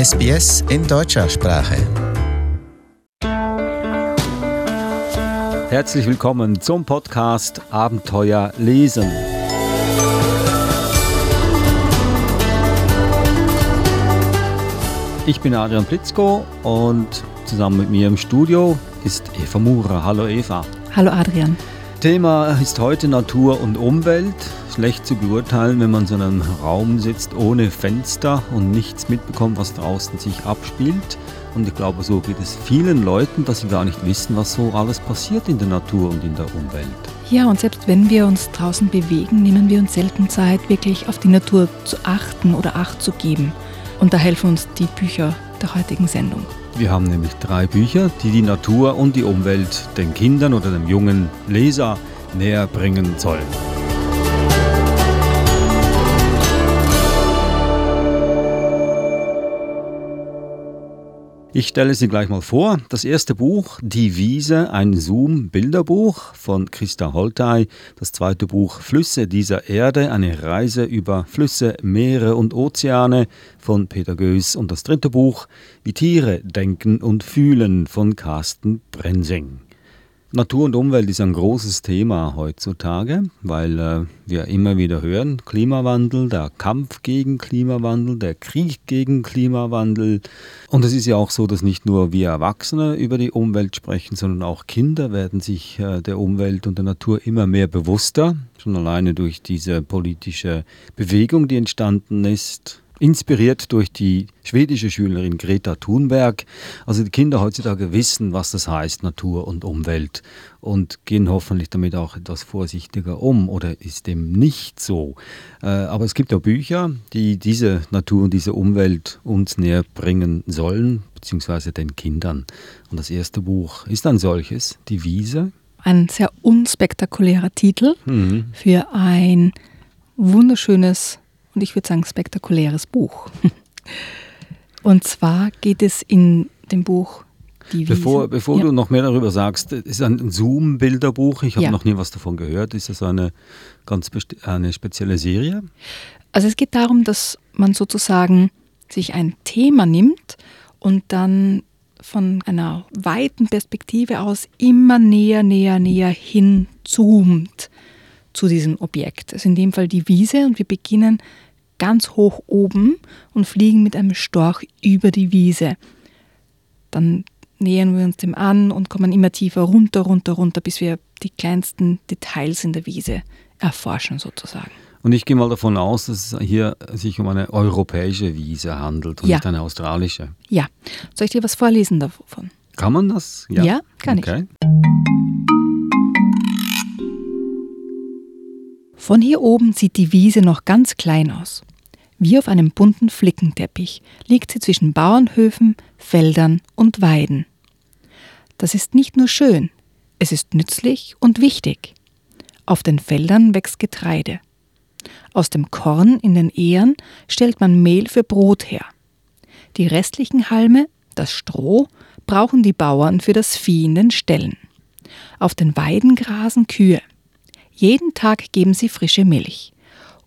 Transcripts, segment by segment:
SBS in deutscher Sprache. Herzlich willkommen zum Podcast Abenteuer lesen. Ich bin Adrian Plitzko und zusammen mit mir im Studio ist Eva Murer. Hallo Eva. Hallo Adrian. Thema ist heute Natur und Umwelt. Schlecht zu beurteilen, wenn man so in einem Raum sitzt ohne Fenster und nichts mitbekommt, was draußen sich abspielt. Und ich glaube, so geht es vielen Leuten, dass sie gar nicht wissen, was so alles passiert in der Natur und in der Umwelt. Ja, und selbst wenn wir uns draußen bewegen, nehmen wir uns selten Zeit, wirklich auf die Natur zu achten oder Acht zu geben. Und da helfen uns die Bücher der heutigen Sendung. Wir haben nämlich drei Bücher, die die Natur und die Umwelt den Kindern oder dem jungen Leser näher bringen sollen. Ich stelle sie gleich mal vor. Das erste Buch, Die Wiese, ein Zoom-Bilderbuch von Christa Holtei. Das zweite Buch, Flüsse dieser Erde, eine Reise über Flüsse, Meere und Ozeane von Peter Goes. Und das dritte Buch, Wie Tiere denken und fühlen von Carsten Brensing. Natur und Umwelt ist ein großes Thema heutzutage, weil äh, wir immer wieder hören, Klimawandel, der Kampf gegen Klimawandel, der Krieg gegen Klimawandel. Und es ist ja auch so, dass nicht nur wir Erwachsene über die Umwelt sprechen, sondern auch Kinder werden sich äh, der Umwelt und der Natur immer mehr bewusster, schon alleine durch diese politische Bewegung, die entstanden ist inspiriert durch die schwedische Schülerin Greta Thunberg. Also die Kinder heutzutage wissen, was das heißt, Natur und Umwelt und gehen hoffentlich damit auch etwas vorsichtiger um oder ist dem nicht so. Äh, aber es gibt auch Bücher, die diese Natur und diese Umwelt uns näher bringen sollen, beziehungsweise den Kindern. Und das erste Buch ist ein solches, Die Wiese. Ein sehr unspektakulärer Titel mhm. für ein wunderschönes und ich würde sagen spektakuläres Buch. Und zwar geht es in dem Buch die Wiese. Bevor, bevor ja. du noch mehr darüber sagst, es ist ein Zoom-Bilderbuch. Ich habe ja. noch nie was davon gehört. Ist das eine ganz eine spezielle Serie? Also es geht darum, dass man sozusagen sich ein Thema nimmt und dann von einer weiten Perspektive aus immer näher, näher, näher hinzoomt zu diesem Objekt. Also in dem Fall die Wiese und wir beginnen ganz hoch oben und fliegen mit einem Storch über die Wiese. Dann nähern wir uns dem an und kommen immer tiefer runter, runter, runter, bis wir die kleinsten Details in der Wiese erforschen sozusagen. Und ich gehe mal davon aus, dass es hier sich um eine europäische Wiese handelt und ja. nicht eine australische. Ja. Soll ich dir was vorlesen davon? Kann man das? Ja, ja kann okay. ich. Von hier oben sieht die Wiese noch ganz klein aus. Wie auf einem bunten Flickenteppich liegt sie zwischen Bauernhöfen, Feldern und Weiden. Das ist nicht nur schön, es ist nützlich und wichtig. Auf den Feldern wächst Getreide. Aus dem Korn in den Ähren stellt man Mehl für Brot her. Die restlichen Halme, das Stroh, brauchen die Bauern für das Vieh in den Ställen. Auf den Weiden grasen Kühe. Jeden Tag geben sie frische Milch.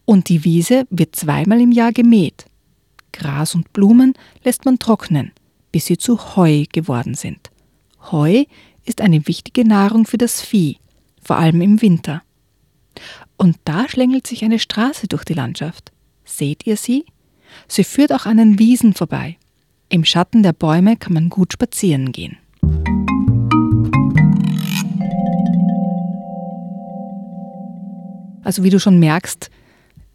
Und die Wiese wird zweimal im Jahr gemäht. Gras und Blumen lässt man trocknen, bis sie zu Heu geworden sind. Heu ist eine wichtige Nahrung für das Vieh, vor allem im Winter. Und da schlängelt sich eine Straße durch die Landschaft. Seht ihr sie? Sie führt auch an den Wiesen vorbei. Im Schatten der Bäume kann man gut spazieren gehen. Also wie du schon merkst,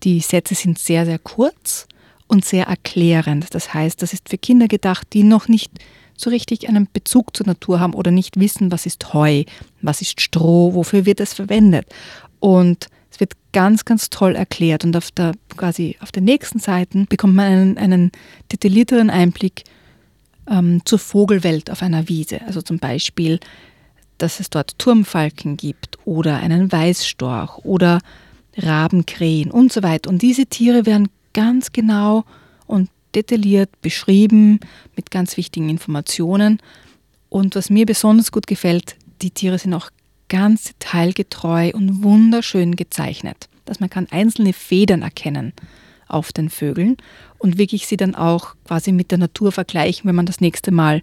die Sätze sind sehr, sehr kurz und sehr erklärend. Das heißt, das ist für Kinder gedacht, die noch nicht so richtig einen Bezug zur Natur haben oder nicht wissen, was ist Heu, was ist Stroh, wofür wird es verwendet. Und es wird ganz, ganz toll erklärt. Und auf der, quasi auf den nächsten Seiten bekommt man einen, einen detaillierteren Einblick ähm, zur Vogelwelt auf einer Wiese. Also zum Beispiel, dass es dort Turmfalken gibt oder einen Weißstorch oder Rabenkrähen und so weiter. Und diese Tiere werden ganz genau und detailliert beschrieben mit ganz wichtigen Informationen. Und was mir besonders gut gefällt, die Tiere sind auch ganz detailgetreu und wunderschön gezeichnet, dass man kann einzelne Federn erkennen auf den Vögeln und wirklich sie dann auch quasi mit der Natur vergleichen, wenn man das nächste Mal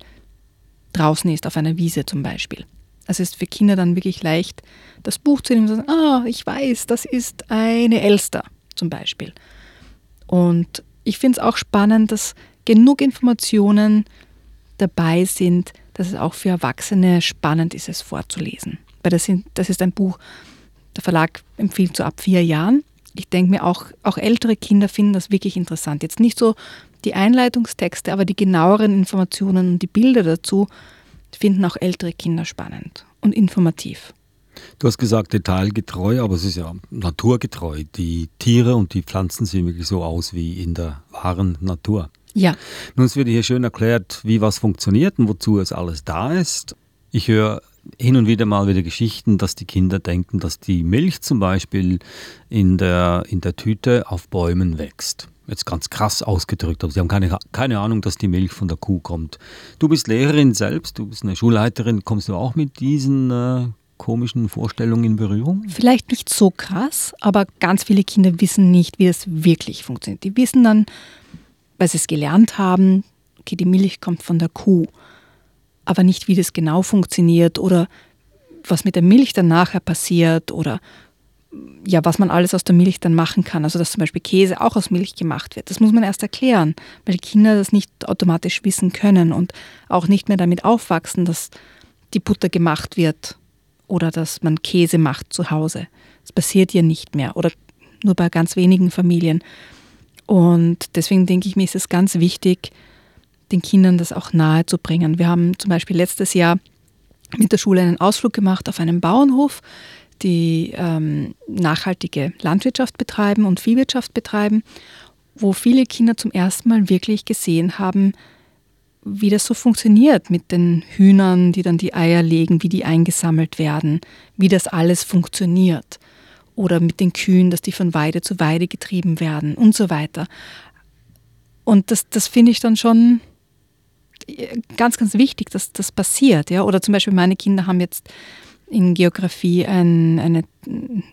draußen ist, auf einer Wiese zum Beispiel. Also es ist für Kinder dann wirklich leicht, das Buch zu nehmen und zu sagen, ah, ich weiß, das ist eine Elster zum Beispiel. Und ich finde es auch spannend, dass genug Informationen dabei sind, dass es auch für Erwachsene spannend ist, es vorzulesen. Weil das, sind, das ist ein Buch, der Verlag empfiehlt so ab vier Jahren. Ich denke mir auch, auch ältere Kinder finden das wirklich interessant. Jetzt nicht so die Einleitungstexte, aber die genaueren Informationen und die Bilder dazu finden auch ältere Kinder spannend und informativ. Du hast gesagt detailgetreu, aber es ist ja naturgetreu. Die Tiere und die Pflanzen sehen wirklich so aus wie in der wahren Natur. Ja. Nun, es wird hier schön erklärt, wie was funktioniert und wozu es alles da ist. Ich höre hin und wieder mal wieder Geschichten, dass die Kinder denken, dass die Milch zum Beispiel in der, in der Tüte auf Bäumen wächst. Jetzt ganz krass ausgedrückt, aber sie haben keine, keine Ahnung, dass die Milch von der Kuh kommt. Du bist Lehrerin selbst, du bist eine Schulleiterin. Kommst du auch mit diesen äh, komischen Vorstellungen in Berührung? Vielleicht nicht so krass, aber ganz viele Kinder wissen nicht, wie es wirklich funktioniert. Die wissen dann, weil sie es gelernt haben, okay, die Milch kommt von der Kuh, aber nicht, wie das genau funktioniert oder was mit der Milch dann nachher passiert oder ja, was man alles aus der Milch dann machen kann. Also dass zum Beispiel Käse auch aus Milch gemacht wird. Das muss man erst erklären, weil Kinder das nicht automatisch wissen können und auch nicht mehr damit aufwachsen, dass die Butter gemacht wird oder dass man Käse macht zu Hause. Das passiert ja nicht mehr oder nur bei ganz wenigen Familien. Und deswegen denke ich mir, ist es ganz wichtig, den Kindern das auch nahe zu bringen. Wir haben zum Beispiel letztes Jahr mit der Schule einen Ausflug gemacht auf einen Bauernhof, die ähm, nachhaltige Landwirtschaft betreiben und Viehwirtschaft betreiben, wo viele Kinder zum ersten Mal wirklich gesehen haben, wie das so funktioniert mit den Hühnern, die dann die Eier legen, wie die eingesammelt werden, wie das alles funktioniert. Oder mit den Kühen, dass die von Weide zu Weide getrieben werden und so weiter. Und das, das finde ich dann schon ganz, ganz wichtig, dass das passiert. Ja? Oder zum Beispiel meine Kinder haben jetzt in Geografie ein, eine,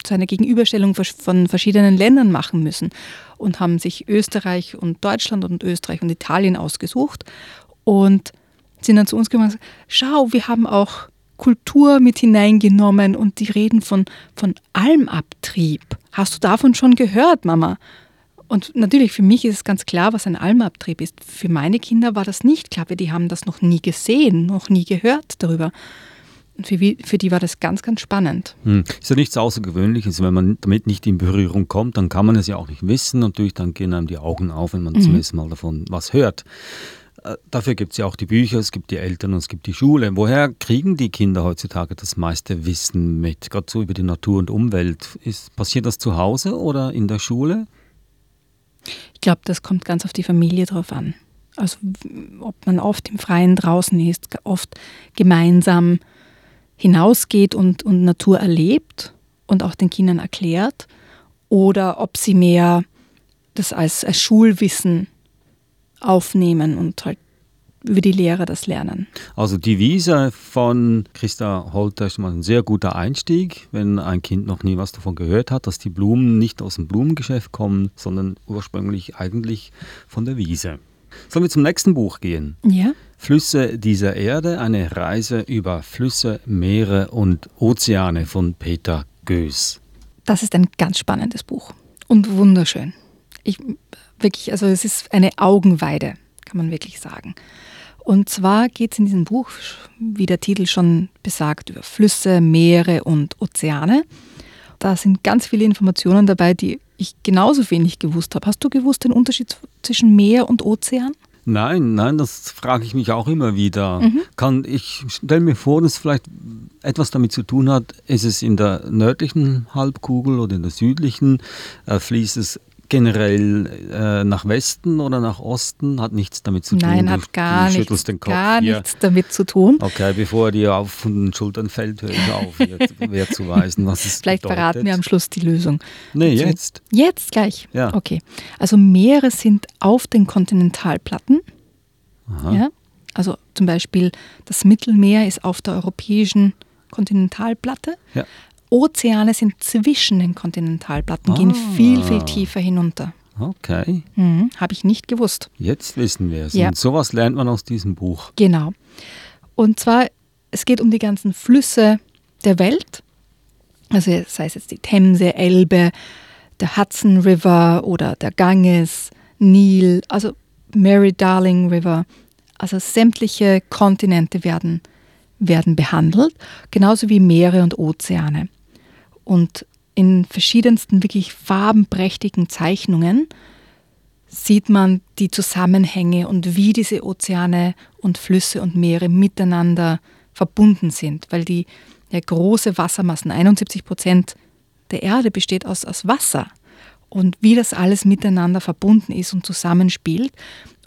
so eine Gegenüberstellung von verschiedenen Ländern machen müssen und haben sich Österreich und Deutschland und Österreich und Italien ausgesucht und sind dann zu uns gekommen und gesagt, schau, wir haben auch Kultur mit hineingenommen und die reden von, von Almabtrieb. Hast du davon schon gehört, Mama? Und natürlich, für mich ist es ganz klar, was ein Almabtrieb ist. Für meine Kinder war das nicht klar, weil die haben das noch nie gesehen, noch nie gehört darüber. Und für, für die war das ganz, ganz spannend. Hm. Ist ja nichts Außergewöhnliches, wenn man damit nicht in Berührung kommt, dann kann man es ja auch nicht wissen. Natürlich, dann gehen einem die Augen auf, wenn man mhm. zum ersten Mal davon was hört. Äh, dafür gibt es ja auch die Bücher, es gibt die Eltern und es gibt die Schule. Woher kriegen die Kinder heutzutage das meiste Wissen mit? Gerade so über die Natur und Umwelt. Ist, passiert das zu Hause oder in der Schule? Ich glaube, das kommt ganz auf die Familie drauf an. Also ob man oft im Freien draußen ist, oft gemeinsam hinausgeht und, und Natur erlebt und auch den Kindern erklärt, oder ob sie mehr das als, als Schulwissen aufnehmen und halt über die Lehre das lernen. Also die Wiese von Christa Holter ist mal ein sehr guter Einstieg, wenn ein Kind noch nie was davon gehört hat, dass die Blumen nicht aus dem Blumengeschäft kommen, sondern ursprünglich eigentlich von der Wiese. Sollen wir zum nächsten Buch gehen? Ja. Flüsse dieser Erde, eine Reise über Flüsse, Meere und Ozeane von Peter Goes. Das ist ein ganz spannendes Buch und wunderschön. Ich wirklich, also es ist eine Augenweide, kann man wirklich sagen. Und zwar geht es in diesem Buch, wie der Titel schon besagt, über Flüsse, Meere und Ozeane. Da sind ganz viele Informationen dabei, die ich genauso wenig gewusst habe. Hast du gewusst den Unterschied zwischen Meer und Ozean? Nein, nein, das frage ich mich auch immer wieder. Mhm. Kann ich stelle mir vor, dass vielleicht etwas damit zu tun hat, ist es in der nördlichen Halbkugel oder in der südlichen, äh, fließt es generell äh, nach Westen oder nach Osten? Hat nichts damit zu tun. Nein, hat gar, du nichts, gar nichts damit zu tun. Okay, bevor dir auf den Schultern fällt, höre ich auf, wer zu weisen, was es Vielleicht bedeutet. verraten wir am Schluss die Lösung. Nee, dazu. jetzt. Jetzt gleich? Ja. Okay. Also Meere sind auf den Kontinentalplatten. Aha. Ja? Also zum Beispiel das Mittelmeer ist auf der europäischen Kontinentalplatte. Ja. Ozeane sind zwischen den Kontinentalplatten, ah. gehen viel, viel tiefer hinunter. Okay. Mhm, Habe ich nicht gewusst. Jetzt wissen wir es. Ja. Und sowas lernt man aus diesem Buch. Genau. Und zwar, es geht um die ganzen Flüsse der Welt. Also sei es jetzt die Themse, Elbe, der Hudson River oder der Ganges, Nil, also Mary Darling River. Also sämtliche Kontinente werden, werden behandelt, genauso wie Meere und Ozeane. Und in verschiedensten, wirklich farbenprächtigen Zeichnungen sieht man die Zusammenhänge und wie diese Ozeane und Flüsse und Meere miteinander verbunden sind, weil die ja, große Wassermassen, 71 Prozent der Erde besteht aus, aus Wasser und wie das alles miteinander verbunden ist und zusammenspielt.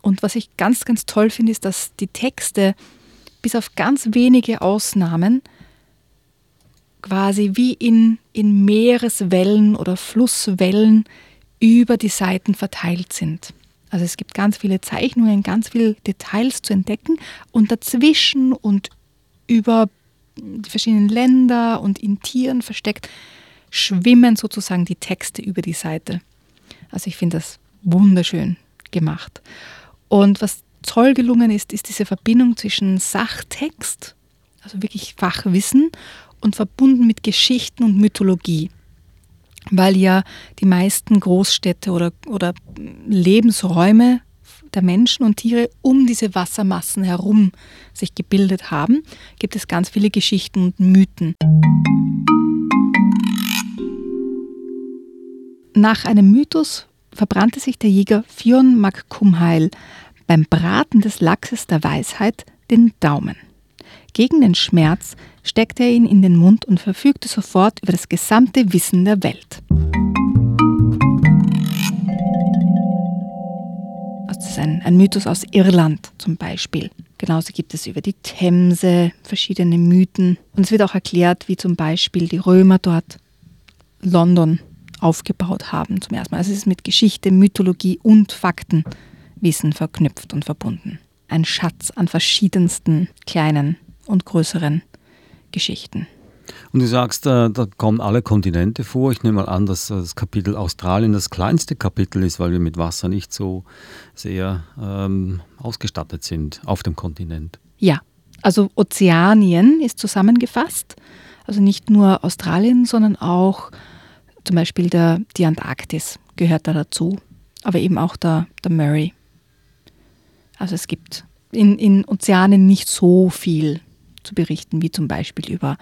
Und was ich ganz, ganz toll finde, ist, dass die Texte bis auf ganz wenige Ausnahmen quasi wie in, in Meereswellen oder Flusswellen über die Seiten verteilt sind. Also es gibt ganz viele Zeichnungen, ganz viele Details zu entdecken und dazwischen und über die verschiedenen Länder und in Tieren versteckt schwimmen sozusagen die Texte über die Seite. Also ich finde das wunderschön gemacht. Und was toll gelungen ist, ist diese Verbindung zwischen Sachtext, also wirklich Fachwissen, und verbunden mit Geschichten und Mythologie. Weil ja die meisten Großstädte oder, oder Lebensräume der Menschen und Tiere um diese Wassermassen herum sich gebildet haben, gibt es ganz viele Geschichten und Mythen. Nach einem Mythos verbrannte sich der Jäger Fionn mac Cumhail beim Braten des Lachses der Weisheit den Daumen. Gegen den Schmerz steckte er ihn in den Mund und verfügte sofort über das gesamte Wissen der Welt. Das ist ein, ein Mythos aus Irland zum Beispiel. Genauso gibt es über die Themse verschiedene Mythen. Und es wird auch erklärt, wie zum Beispiel die Römer dort London aufgebaut haben zum ersten Mal. Also es ist mit Geschichte, Mythologie und Faktenwissen verknüpft und verbunden. Ein Schatz an verschiedensten kleinen und größeren Geschichten. Und du sagst, äh, da kommen alle Kontinente vor. Ich nehme mal an, dass das Kapitel Australien das kleinste Kapitel ist, weil wir mit Wasser nicht so sehr ähm, ausgestattet sind auf dem Kontinent. Ja, also Ozeanien ist zusammengefasst. Also nicht nur Australien, sondern auch zum Beispiel der, die Antarktis gehört da dazu, aber eben auch der, der Murray. Also es gibt in, in Ozeanen nicht so viel zu berichten, wie zum Beispiel über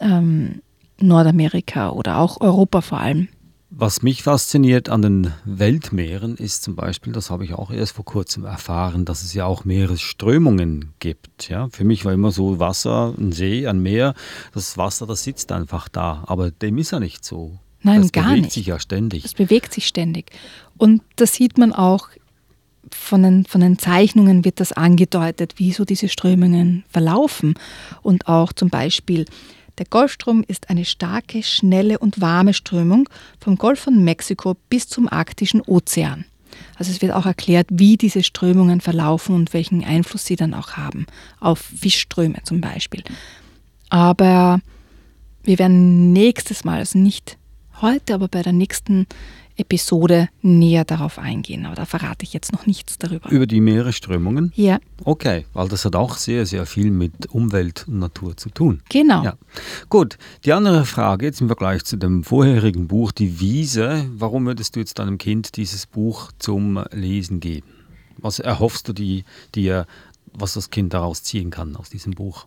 ähm, Nordamerika oder auch Europa vor allem. Was mich fasziniert an den Weltmeeren ist zum Beispiel, das habe ich auch erst vor kurzem erfahren, dass es ja auch Meeresströmungen gibt. Ja? Für mich war immer so Wasser, ein See, ein Meer, das Wasser, das sitzt einfach da. Aber dem ist ja nicht so. Nein, das gar bewegt nicht. sich ja ständig. Es bewegt sich ständig. Und das sieht man auch von den, von den Zeichnungen wird das angedeutet, wie so diese Strömungen verlaufen. Und auch zum Beispiel, der Golfstrom ist eine starke, schnelle und warme Strömung vom Golf von Mexiko bis zum arktischen Ozean. Also es wird auch erklärt, wie diese Strömungen verlaufen und welchen Einfluss sie dann auch haben, auf Fischströme zum Beispiel. Aber wir werden nächstes Mal, also nicht heute, aber bei der nächsten Episode näher darauf eingehen. Aber da verrate ich jetzt noch nichts darüber. Über die Meeresströmungen? Ja, Okay, weil das hat auch sehr, sehr viel mit Umwelt und Natur zu tun. genau. Ja. Gut, die andere Frage jetzt im Vergleich zu dem vorherigen Buch, die Wiese. Warum würdest du jetzt deinem Kind dieses Buch zum Lesen geben? Was erhoffst du die, dir, was das Kind daraus ziehen kann aus diesem Buch?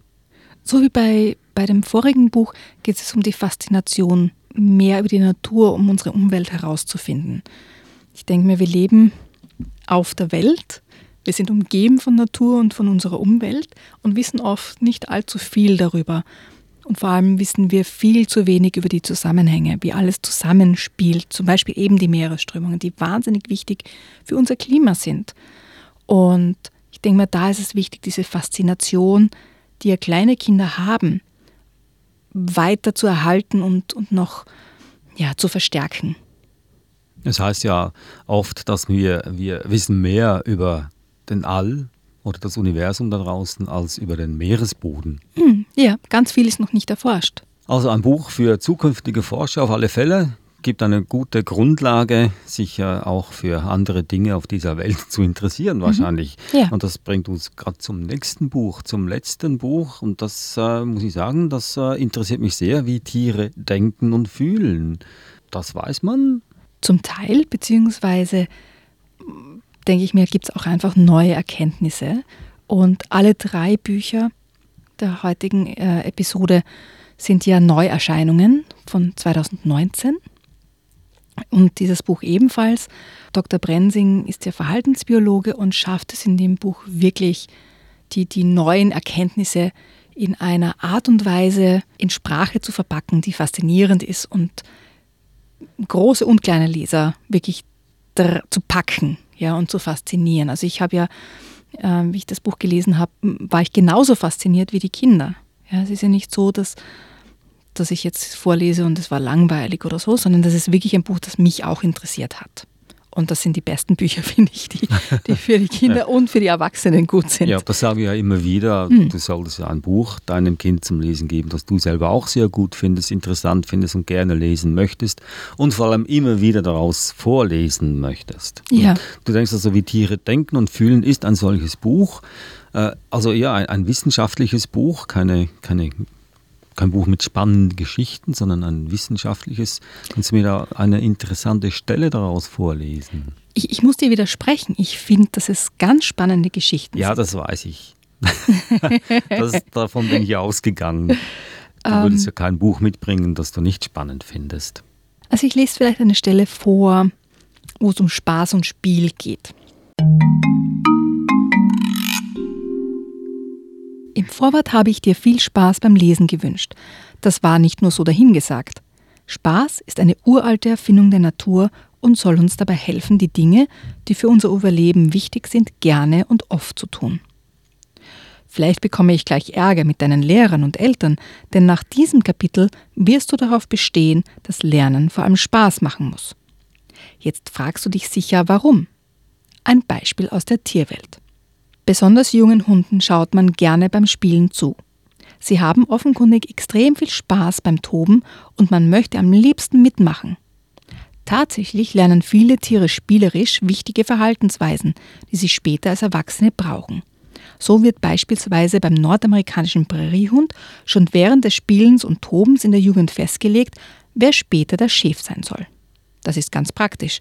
So wie bei, bei dem vorigen Buch geht es um die Faszination mehr über die Natur, um unsere Umwelt herauszufinden. Ich denke mir, wir leben auf der Welt, wir sind umgeben von Natur und von unserer Umwelt und wissen oft nicht allzu viel darüber. Und vor allem wissen wir viel zu wenig über die Zusammenhänge, wie alles zusammenspielt. Zum Beispiel eben die Meeresströmungen, die wahnsinnig wichtig für unser Klima sind. Und ich denke mir, da ist es wichtig, diese Faszination, die ja kleine Kinder haben, weiter zu erhalten und, und noch ja, zu verstärken. Es heißt ja oft, dass wir, wir wissen mehr über den All oder das Universum da draußen als über den Meeresboden. Hm, ja, ganz viel ist noch nicht erforscht. Also ein Buch für zukünftige Forscher auf alle Fälle. Gibt eine gute Grundlage, sich auch für andere Dinge auf dieser Welt zu interessieren, mhm. wahrscheinlich. Mhm. Ja. Und das bringt uns gerade zum nächsten Buch, zum letzten Buch. Und das äh, muss ich sagen, das äh, interessiert mich sehr, wie Tiere denken und fühlen. Das weiß man. Zum Teil, beziehungsweise denke ich mir, gibt es auch einfach neue Erkenntnisse. Und alle drei Bücher der heutigen äh, Episode sind ja Neuerscheinungen von 2019. Und dieses Buch ebenfalls. Dr. Brensing ist ja Verhaltensbiologe und schafft es in dem Buch wirklich, die, die neuen Erkenntnisse in einer Art und Weise in Sprache zu verpacken, die faszinierend ist und große und kleine Leser wirklich zu packen ja, und zu faszinieren. Also ich habe ja, äh, wie ich das Buch gelesen habe, war ich genauso fasziniert wie die Kinder. Ja, es ist ja nicht so, dass dass ich jetzt vorlese und es war langweilig oder so, sondern das ist wirklich ein Buch, das mich auch interessiert hat. Und das sind die besten Bücher, finde ich, die, die für die Kinder und für die Erwachsenen gut sind. Ja, das sage ich ja immer wieder. Mhm. Du solltest ja ein Buch deinem Kind zum Lesen geben, das du selber auch sehr gut findest, interessant findest und gerne lesen möchtest und vor allem immer wieder daraus vorlesen möchtest. Ja. du denkst also, wie Tiere denken und fühlen, ist ein solches Buch. Äh, also ja, ein, ein wissenschaftliches Buch, keine, keine kein Buch mit spannenden Geschichten, sondern ein wissenschaftliches. Kannst du mir da eine interessante Stelle daraus vorlesen? Ich, ich muss dir widersprechen. Ich finde, dass es ganz spannende Geschichten ja, sind. Ja, das weiß ich. das, davon bin ich ausgegangen. Du ähm, würdest ja kein Buch mitbringen, das du nicht spannend findest. Also ich lese vielleicht eine Stelle vor, wo es um Spaß und Spiel geht. Im Vorwort habe ich dir viel Spaß beim Lesen gewünscht. Das war nicht nur so dahingesagt. Spaß ist eine uralte Erfindung der Natur und soll uns dabei helfen, die Dinge, die für unser Überleben wichtig sind, gerne und oft zu tun. Vielleicht bekomme ich gleich Ärger mit deinen Lehrern und Eltern, denn nach diesem Kapitel wirst du darauf bestehen, dass Lernen vor allem Spaß machen muss. Jetzt fragst du dich sicher, warum. Ein Beispiel aus der Tierwelt. Besonders jungen Hunden schaut man gerne beim Spielen zu. Sie haben offenkundig extrem viel Spaß beim Toben und man möchte am liebsten mitmachen. Tatsächlich lernen viele Tiere spielerisch wichtige Verhaltensweisen, die sie später als Erwachsene brauchen. So wird beispielsweise beim nordamerikanischen Präriehund schon während des Spielens und Tobens in der Jugend festgelegt, wer später der Chef sein soll. Das ist ganz praktisch,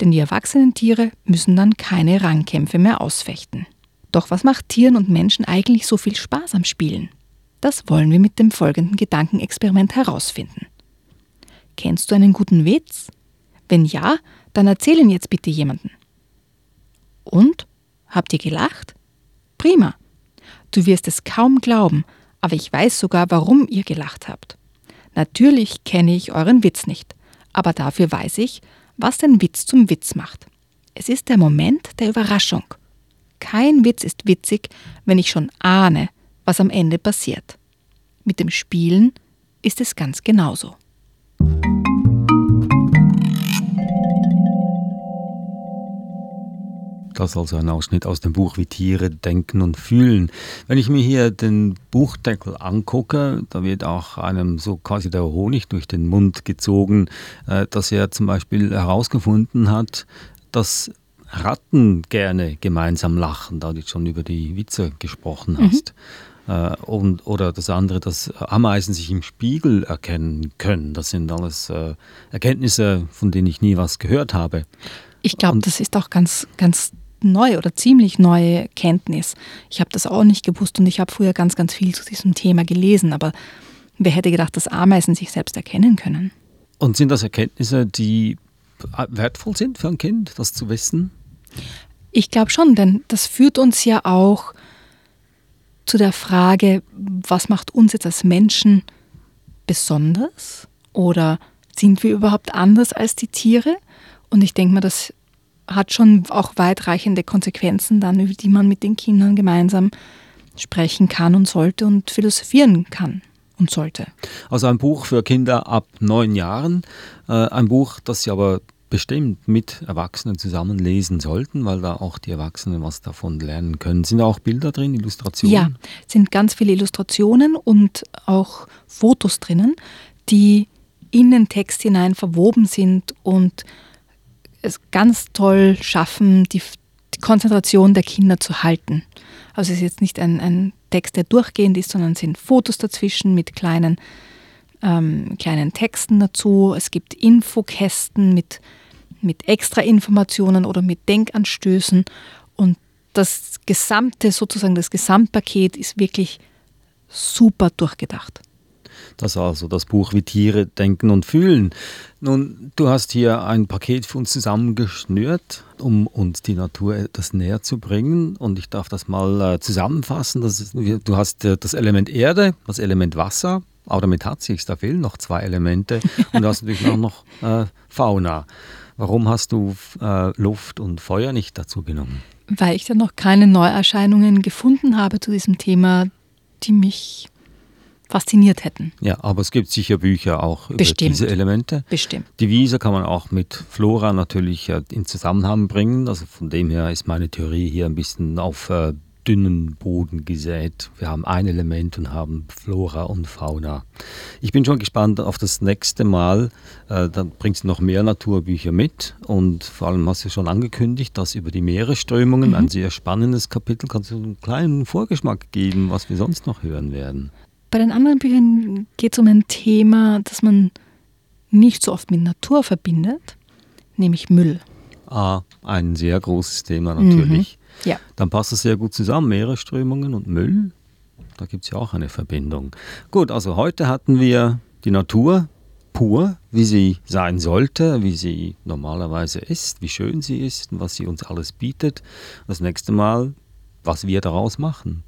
denn die erwachsenen Tiere müssen dann keine Rangkämpfe mehr ausfechten. Doch was macht Tieren und Menschen eigentlich so viel Spaß am Spielen? Das wollen wir mit dem folgenden Gedankenexperiment herausfinden. Kennst du einen guten Witz? Wenn ja, dann erzähl ihn jetzt bitte jemanden. Und? Habt ihr gelacht? Prima. Du wirst es kaum glauben, aber ich weiß sogar, warum ihr gelacht habt. Natürlich kenne ich euren Witz nicht, aber dafür weiß ich, was den Witz zum Witz macht. Es ist der Moment der Überraschung. Kein Witz ist witzig, wenn ich schon ahne, was am Ende passiert. Mit dem Spielen ist es ganz genauso. Das ist also ein Ausschnitt aus dem Buch Wie Tiere denken und fühlen. Wenn ich mir hier den Buchdeckel angucke, da wird auch einem so quasi der Honig durch den Mund gezogen, äh, dass er zum Beispiel herausgefunden hat, dass Ratten gerne gemeinsam lachen, da du schon über die Witze gesprochen mhm. hast. Mhm. und, oder das andere, dass Ameisen sich im Spiegel erkennen können. Das sind alles äh, Erkenntnisse, von denen ich nie was gehört habe. Ich glaube, das ist auch ganz, ganz neu oder ziemlich neue Kenntnis. Ich habe das auch nicht gewusst und ich habe früher ganz, ganz viel zu diesem Thema gelesen, aber wer hätte gedacht, dass Ameisen sich selbst erkennen können? Und sind das Erkenntnisse, die wertvoll sind für ein Kind, das zu wissen? Ich glaube schon, denn das führt uns ja auch zu der Frage, was macht uns jetzt als Menschen besonders? Oder sind wir überhaupt anders als die Tiere? Und ich denke mal, das hat schon auch weitreichende Konsequenzen dann, über die man mit den Kindern gemeinsam sprechen kann und sollte und philosophieren kann und sollte. Also ein Buch für Kinder ab neun Jahren, äh, ein Buch, das sie aber bestimmt mit Erwachsenen zusammen lesen sollten, weil da auch die Erwachsenen was davon lernen können. Sind da auch Bilder drin, Illustrationen? Ja, sind ganz viele Illustrationen und auch Fotos drinnen, die in den Text hinein verwoben sind und es ganz toll schaffen, die, die Konzentration der Kinder zu halten. Also es ist jetzt nicht ein, ein Text, der durchgehend ist, sondern es sind Fotos dazwischen mit kleinen, ähm, kleinen Texten dazu. Es gibt Infokästen mit, mit extra Informationen oder mit Denkanstößen. Und das gesamte, sozusagen das Gesamtpaket ist wirklich super durchgedacht. Das also das Buch Wie Tiere denken und fühlen. Nun, du hast hier ein Paket für uns zusammengeschnürt, um uns die Natur etwas näher zu bringen. Und ich darf das mal äh, zusammenfassen. Ist, du hast äh, das Element Erde, das Element Wasser, aber damit hat sich, da fehlen noch zwei Elemente. Und du hast natürlich auch noch äh, Fauna. Warum hast du äh, Luft und Feuer nicht dazu genommen? Weil ich da noch keine Neuerscheinungen gefunden habe zu diesem Thema, die mich fasziniert hätten. Ja, aber es gibt sicher Bücher auch über Bestimmt. diese Elemente. Bestimmt. Die Wiese kann man auch mit Flora natürlich äh, in Zusammenhang bringen. Also von dem her ist meine Theorie hier ein bisschen auf äh, dünnen Boden gesät. Wir haben ein Element und haben Flora und Fauna. Ich bin schon gespannt auf das nächste Mal. Äh, dann bringst du noch mehr Naturbücher mit und vor allem hast du schon angekündigt, dass über die Meeresströmungen mhm. ein sehr spannendes Kapitel. Kannst du einen kleinen Vorgeschmack geben, was wir sonst noch hören werden? Bei den anderen Büchern geht es um ein Thema, das man nicht so oft mit Natur verbindet, nämlich Müll. Ah, ein sehr großes Thema natürlich. Ja. Dann passt es sehr gut zusammen, Meeresströmungen und Müll. Da gibt es ja auch eine Verbindung. Gut, also heute hatten wir die Natur pur, wie sie sein sollte, wie sie normalerweise ist, wie schön sie ist und was sie uns alles bietet. Das nächste Mal, was wir daraus machen.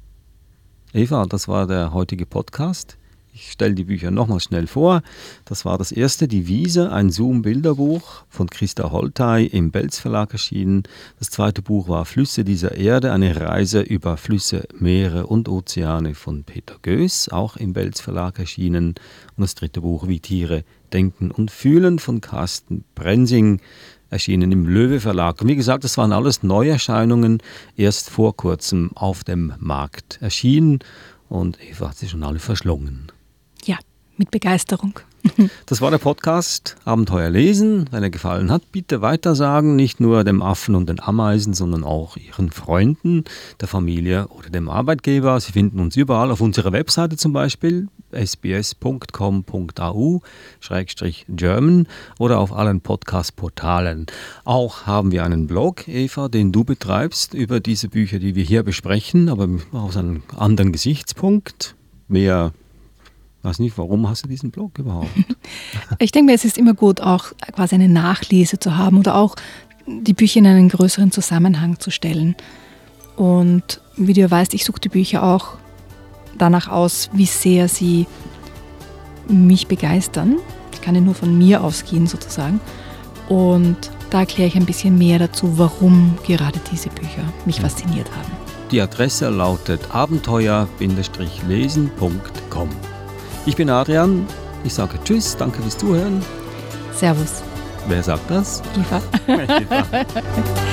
Eva, das war der heutige Podcast. Ich stelle die Bücher nochmal schnell vor. Das war das erste, Die Wiese, ein Zoom-Bilderbuch von Christa Holtei im Belz Verlag erschienen. Das zweite Buch war Flüsse dieser Erde, eine Reise über Flüsse, Meere und Ozeane von Peter Goes, auch im Belz Verlag erschienen. Und das dritte Buch, Wie Tiere denken und fühlen von Carsten Brensing erschienen im Löwe Verlag. Und wie gesagt, das waren alles Neuerscheinungen, erst vor kurzem auf dem Markt erschienen und Eva hat sie schon alle verschlungen. Mit Begeisterung. Das war der Podcast Abenteuer lesen. Wenn er gefallen hat, bitte weitersagen, nicht nur dem Affen und den Ameisen, sondern auch Ihren Freunden, der Familie oder dem Arbeitgeber. Sie finden uns überall auf unserer Webseite zum Beispiel sbs.com.au-german oder auf allen Podcast-Portalen. Auch haben wir einen Blog, Eva, den du betreibst über diese Bücher, die wir hier besprechen, aber aus einem anderen Gesichtspunkt. Mehr weiß nicht, warum hast du diesen Blog überhaupt? Ich denke mir, es ist immer gut, auch quasi eine Nachlese zu haben oder auch die Bücher in einen größeren Zusammenhang zu stellen. Und wie du ja weißt, ich suche die Bücher auch danach aus, wie sehr sie mich begeistern. Ich kann ja nur von mir ausgehen sozusagen. Und da erkläre ich ein bisschen mehr dazu, warum gerade diese Bücher mich fasziniert haben. Die Adresse lautet abenteuer-lesen.com. Ich bin Adrian. Ich sage Tschüss, danke fürs Zuhören. Servus. Wer sagt das? Eva. Eva.